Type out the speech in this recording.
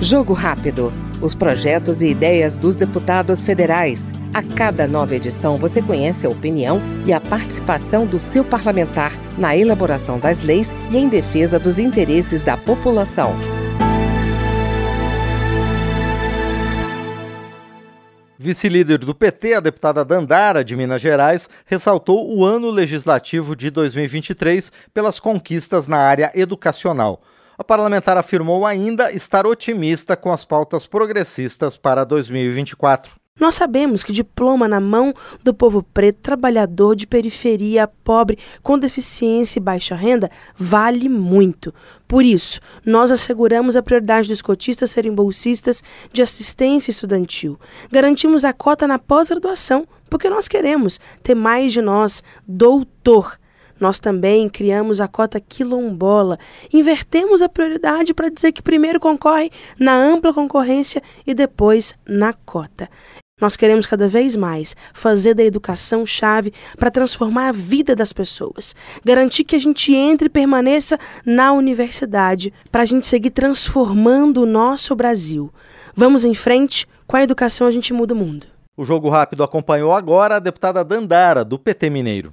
Jogo Rápido. Os projetos e ideias dos deputados federais. A cada nova edição você conhece a opinião e a participação do seu parlamentar na elaboração das leis e em defesa dos interesses da população. Vice-líder do PT, a deputada Dandara, de Minas Gerais, ressaltou o ano legislativo de 2023 pelas conquistas na área educacional. A parlamentar afirmou ainda estar otimista com as pautas progressistas para 2024. Nós sabemos que diploma na mão do povo preto, trabalhador de periferia, pobre, com deficiência e baixa renda, vale muito. Por isso, nós asseguramos a prioridade dos cotistas serem bolsistas de assistência estudantil. Garantimos a cota na pós-graduação, porque nós queremos ter mais de nós doutor nós também criamos a cota quilombola. Invertemos a prioridade para dizer que primeiro concorre na ampla concorrência e depois na cota. Nós queremos cada vez mais fazer da educação chave para transformar a vida das pessoas, garantir que a gente entre e permaneça na universidade para a gente seguir transformando o nosso Brasil. Vamos em frente, com a educação a gente muda o mundo. O Jogo Rápido acompanhou agora a deputada Dandara, do PT Mineiro.